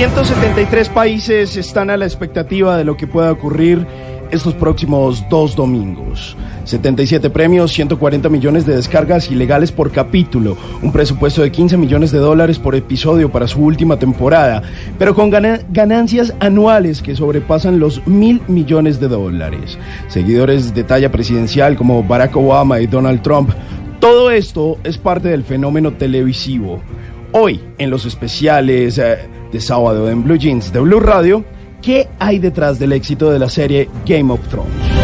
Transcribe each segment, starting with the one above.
173 países están a la expectativa de lo que pueda ocurrir estos próximos dos domingos. 77 premios, 140 millones de descargas ilegales por capítulo, un presupuesto de 15 millones de dólares por episodio para su última temporada, pero con ganancias anuales que sobrepasan los mil millones de dólares. Seguidores de talla presidencial como Barack Obama y Donald Trump, todo esto es parte del fenómeno televisivo. Hoy, en los especiales eh, de sábado en Blue Jeans de Blue Radio, ¿qué hay detrás del éxito de la serie Game of Thrones?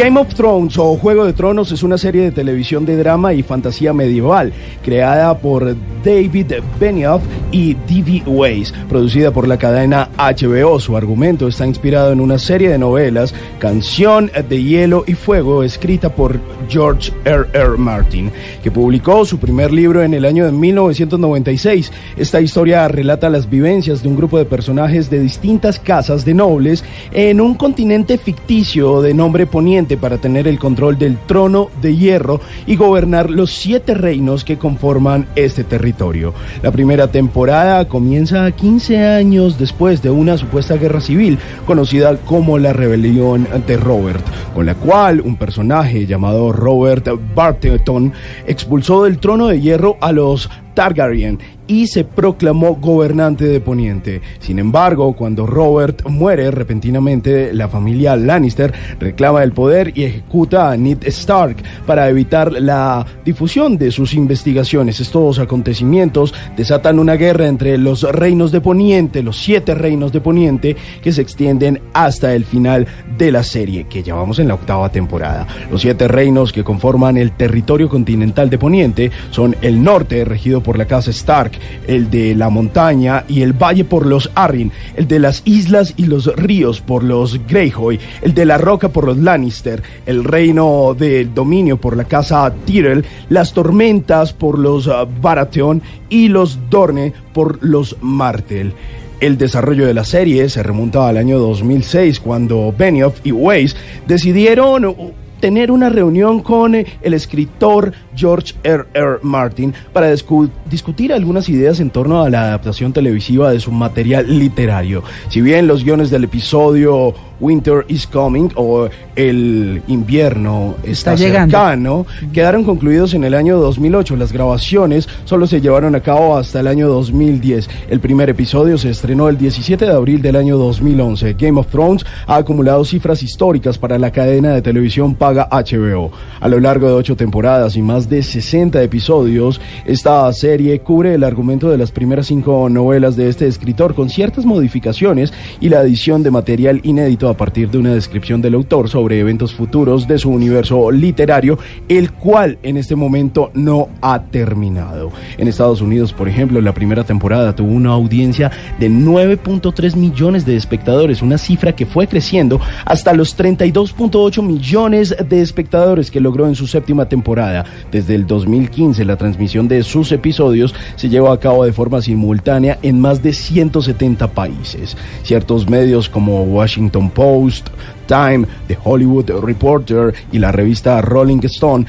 Game of Thrones o Juego de Tronos es una serie de televisión de drama y fantasía medieval creada por David Benioff y D.V. Weiss, producida por la cadena HBO. Su argumento está inspirado en una serie de novelas, Canción de Hielo y Fuego, escrita por George R. R. Martin, que publicó su primer libro en el año de 1996. Esta historia relata las vivencias de un grupo de personajes de distintas casas de nobles en un continente ficticio de nombre Poniente para tener el control del trono de hierro y gobernar los siete reinos que conforman este territorio. La primera temporada comienza 15 años después de una supuesta guerra civil conocida como la rebelión de Robert, con la cual un personaje llamado Robert Barteton expulsó del trono de hierro a los Targaryen y se proclamó gobernante de Poniente. Sin embargo, cuando Robert muere repentinamente, la familia Lannister reclama el poder y ejecuta a Ned Stark para evitar la difusión de sus investigaciones. Estos acontecimientos desatan una guerra entre los reinos de Poniente, los siete reinos de Poniente, que se extienden hasta el final de la serie, que ya vamos en la octava temporada. Los siete reinos que conforman el territorio continental de Poniente son el norte, regido por la casa Stark, el de la montaña y el valle por los Arryn, el de las islas y los ríos por los Greyjoy, el de la roca por los Lannister, el reino del dominio por la casa Tyrell, las tormentas por los uh, Baratheon y los Dorne por los Martel. El desarrollo de la serie se remonta al año 2006 cuando Benioff y Weiss decidieron tener una reunión con eh, el escritor George R. R. Martin para discutir algunas ideas en torno a la adaptación televisiva de su material literario. Si bien los guiones del episodio Winter is Coming o El invierno está, cercano, quedaron concluidos en el año 2008. Las grabaciones solo se llevaron a cabo hasta el año 2010. El primer episodio se estrenó el 17 de abril del año 2011. Game of Thrones ha acumulado cifras históricas para la cadena de televisión paga HBO. A lo largo de ocho temporadas y más de 60 episodios, esta serie cubre el argumento de las primeras cinco novelas de este escritor con ciertas modificaciones y la adición de material inédito a partir de una descripción del autor sobre eventos futuros de su universo literario, el cual en este momento no ha terminado. En Estados Unidos, por ejemplo, la primera temporada tuvo una audiencia de 9.3 millones de espectadores, una cifra que fue creciendo hasta los 32.8 millones de espectadores que logró en su séptima temporada. Desde el 2015, la transmisión de sus episodios se llevó a cabo de forma simultánea en más de 170 países. Ciertos medios como Washington Post, Post, Time, The Hollywood Reporter y la revista Rolling Stone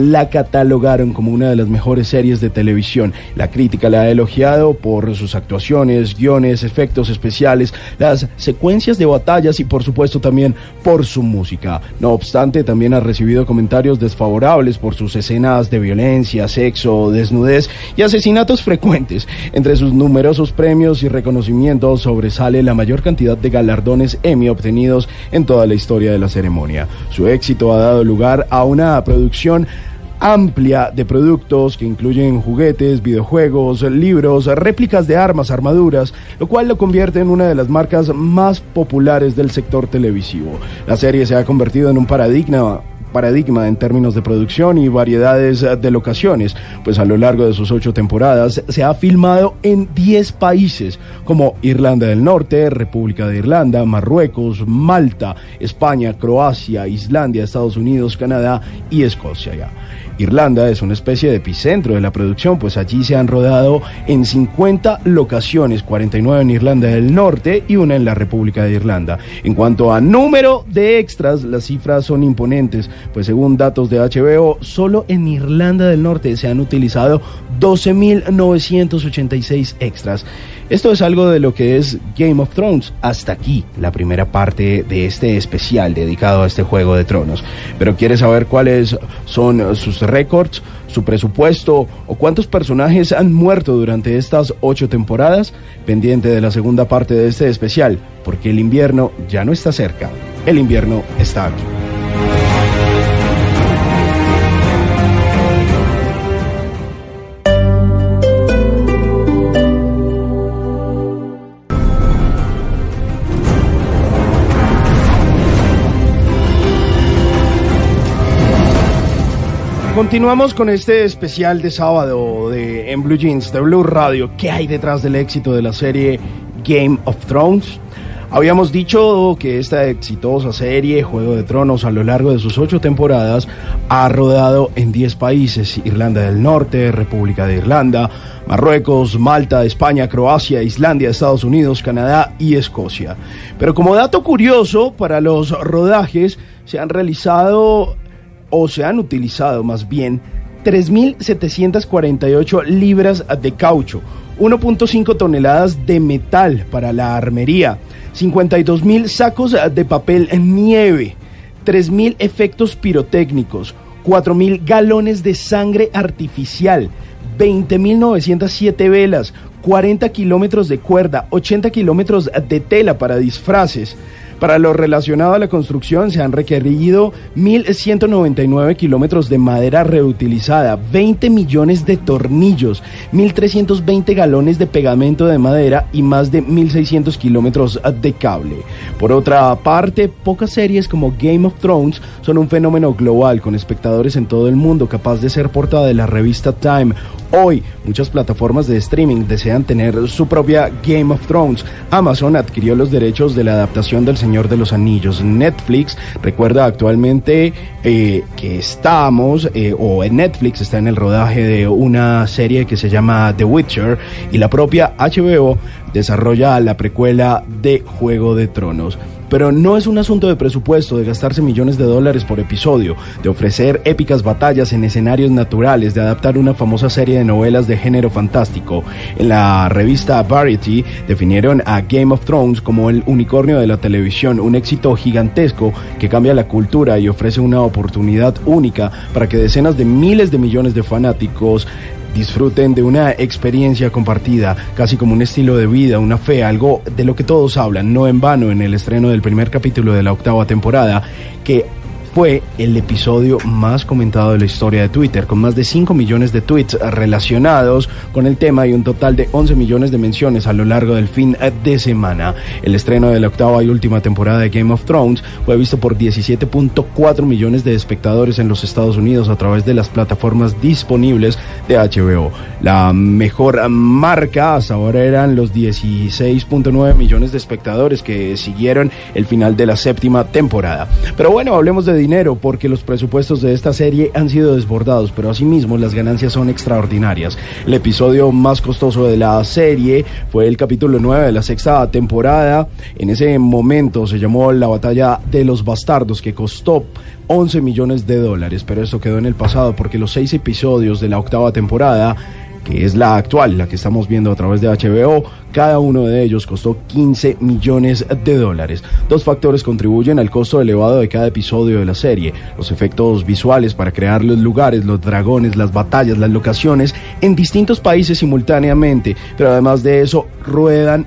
la catalogaron como una de las mejores series de televisión. La crítica la ha elogiado por sus actuaciones, guiones, efectos especiales, las secuencias de batallas y por supuesto también por su música. No obstante, también ha recibido comentarios desfavorables por sus escenas de violencia, sexo, desnudez y asesinatos frecuentes. Entre sus numerosos premios y reconocimientos sobresale la mayor cantidad de galardones Emmy obtenidos en toda la historia de la ceremonia. Su éxito ha dado lugar a una producción amplia de productos que incluyen juguetes, videojuegos, libros, réplicas de armas, armaduras, lo cual lo convierte en una de las marcas más populares del sector televisivo. La serie se ha convertido en un paradigma paradigma en términos de producción y variedades de locaciones, pues a lo largo de sus ocho temporadas se ha filmado en 10 países como Irlanda del Norte, República de Irlanda, Marruecos, Malta, España, Croacia, Islandia, Estados Unidos, Canadá y Escocia. Irlanda es una especie de epicentro de la producción, pues allí se han rodado en 50 locaciones, 49 en Irlanda del Norte y una en la República de Irlanda. En cuanto a número de extras, las cifras son imponentes, pues según datos de HBO, solo en Irlanda del Norte se han utilizado 12.986 extras. Esto es algo de lo que es Game of Thrones. Hasta aquí la primera parte de este especial dedicado a este Juego de Tronos. Pero ¿quieres saber cuáles son sus récords, su presupuesto o cuántos personajes han muerto durante estas ocho temporadas? Pendiente de la segunda parte de este especial, porque el invierno ya no está cerca. El invierno está aquí. Continuamos con este especial de sábado de En Blue Jeans de Blue Radio. ¿Qué hay detrás del éxito de la serie Game of Thrones? Habíamos dicho que esta exitosa serie, Juego de Tronos, a lo largo de sus ocho temporadas, ha rodado en diez países, Irlanda del Norte, República de Irlanda, Marruecos, Malta, España, Croacia, Islandia, Estados Unidos, Canadá y Escocia. Pero como dato curioso, para los rodajes se han realizado o se han utilizado más bien 3.748 libras de caucho, 1.5 toneladas de metal para la armería, 52.000 sacos de papel nieve, 3.000 efectos pirotécnicos, 4.000 galones de sangre artificial, 20.907 velas, 40 kilómetros de cuerda, 80 kilómetros de tela para disfraces, para lo relacionado a la construcción se han requerido 1.199 kilómetros de madera reutilizada, 20 millones de tornillos, 1.320 galones de pegamento de madera y más de 1.600 kilómetros de cable. Por otra parte, pocas series como Game of Thrones son un fenómeno global con espectadores en todo el mundo capaz de ser portada de la revista Time Hoy, muchas plataformas de streaming desean tener su propia Game of Thrones. Amazon adquirió los derechos de la adaptación del Señor de los Anillos. Netflix recuerda actualmente eh, que estamos, eh, o en Netflix está en el rodaje de una serie que se llama The Witcher y la propia HBO desarrolla la precuela de Juego de Tronos. Pero no es un asunto de presupuesto, de gastarse millones de dólares por episodio, de ofrecer épicas batallas en escenarios naturales, de adaptar una famosa serie de novelas de género fantástico. En la revista Variety definieron a Game of Thrones como el unicornio de la televisión, un éxito gigantesco que cambia la cultura y ofrece una oportunidad única para que decenas de miles de millones de fanáticos disfruten de una experiencia compartida, casi como un estilo de vida, una fe, algo de lo que todos hablan, no en vano en el estreno del primer capítulo de la octava temporada, que fue el episodio más comentado de la historia de Twitter, con más de 5 millones de tweets relacionados con el tema y un total de 11 millones de menciones a lo largo del fin de semana. El estreno de la octava y última temporada de Game of Thrones fue visto por 17.4 millones de espectadores en los Estados Unidos a través de las plataformas disponibles de HBO. La mejor marca hasta ahora eran los 16.9 millones de espectadores que siguieron el final de la séptima temporada. Pero bueno, hablemos de dinero porque los presupuestos de esta serie han sido desbordados, pero asimismo las ganancias son extraordinarias. El episodio más costoso de la serie fue el capítulo 9 de la sexta temporada. En ese momento se llamó La batalla de los bastardos, que costó 11 millones de dólares, pero esto quedó en el pasado porque los seis episodios de la octava temporada es la actual, la que estamos viendo a través de HBO, cada uno de ellos costó 15 millones de dólares. Dos factores contribuyen al costo elevado de cada episodio de la serie. Los efectos visuales para crear los lugares, los dragones, las batallas, las locaciones en distintos países simultáneamente. Pero además de eso, ruedan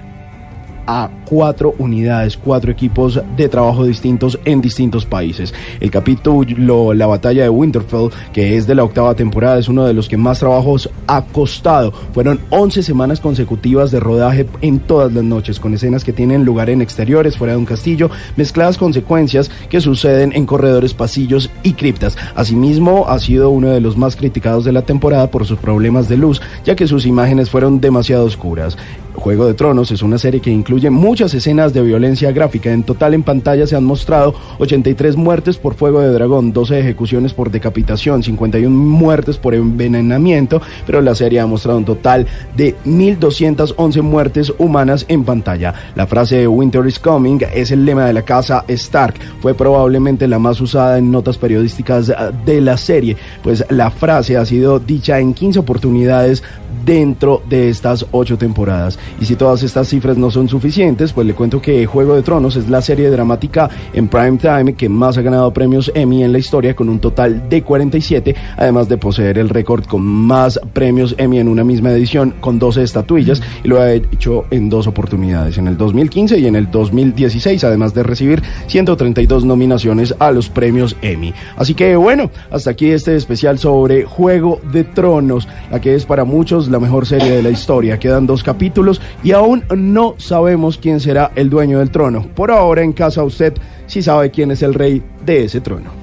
a cuatro unidades, cuatro equipos de trabajo distintos en distintos países. El capítulo La batalla de Winterfell, que es de la octava temporada, es uno de los que más trabajos ha costado. Fueron 11 semanas consecutivas de rodaje en todas las noches, con escenas que tienen lugar en exteriores, fuera de un castillo, mezcladas con secuencias que suceden en corredores, pasillos y criptas. Asimismo, ha sido uno de los más criticados de la temporada por sus problemas de luz, ya que sus imágenes fueron demasiado oscuras. Juego de Tronos es una serie que incluye muchas escenas de violencia gráfica. En total en pantalla se han mostrado 83 muertes por fuego de dragón, 12 ejecuciones por decapitación, 51 muertes por envenenamiento, pero la serie ha mostrado un total de 1.211 muertes humanas en pantalla. La frase Winter is Coming es el lema de la casa Stark. Fue probablemente la más usada en notas periodísticas de la serie, pues la frase ha sido dicha en 15 oportunidades dentro de estas ocho temporadas. Y si todas estas cifras no son suficientes, pues le cuento que Juego de Tronos es la serie dramática en prime time que más ha ganado premios Emmy en la historia con un total de 47, además de poseer el récord con más premios Emmy en una misma edición con 12 estatuillas y lo ha hecho en dos oportunidades, en el 2015 y en el 2016, además de recibir 132 nominaciones a los premios Emmy. Así que bueno, hasta aquí este especial sobre Juego de Tronos, la que es para muchos la mejor serie de la historia. Quedan dos capítulos y aún no sabemos quién será el dueño del trono. Por ahora en casa usted sí sabe quién es el rey de ese trono.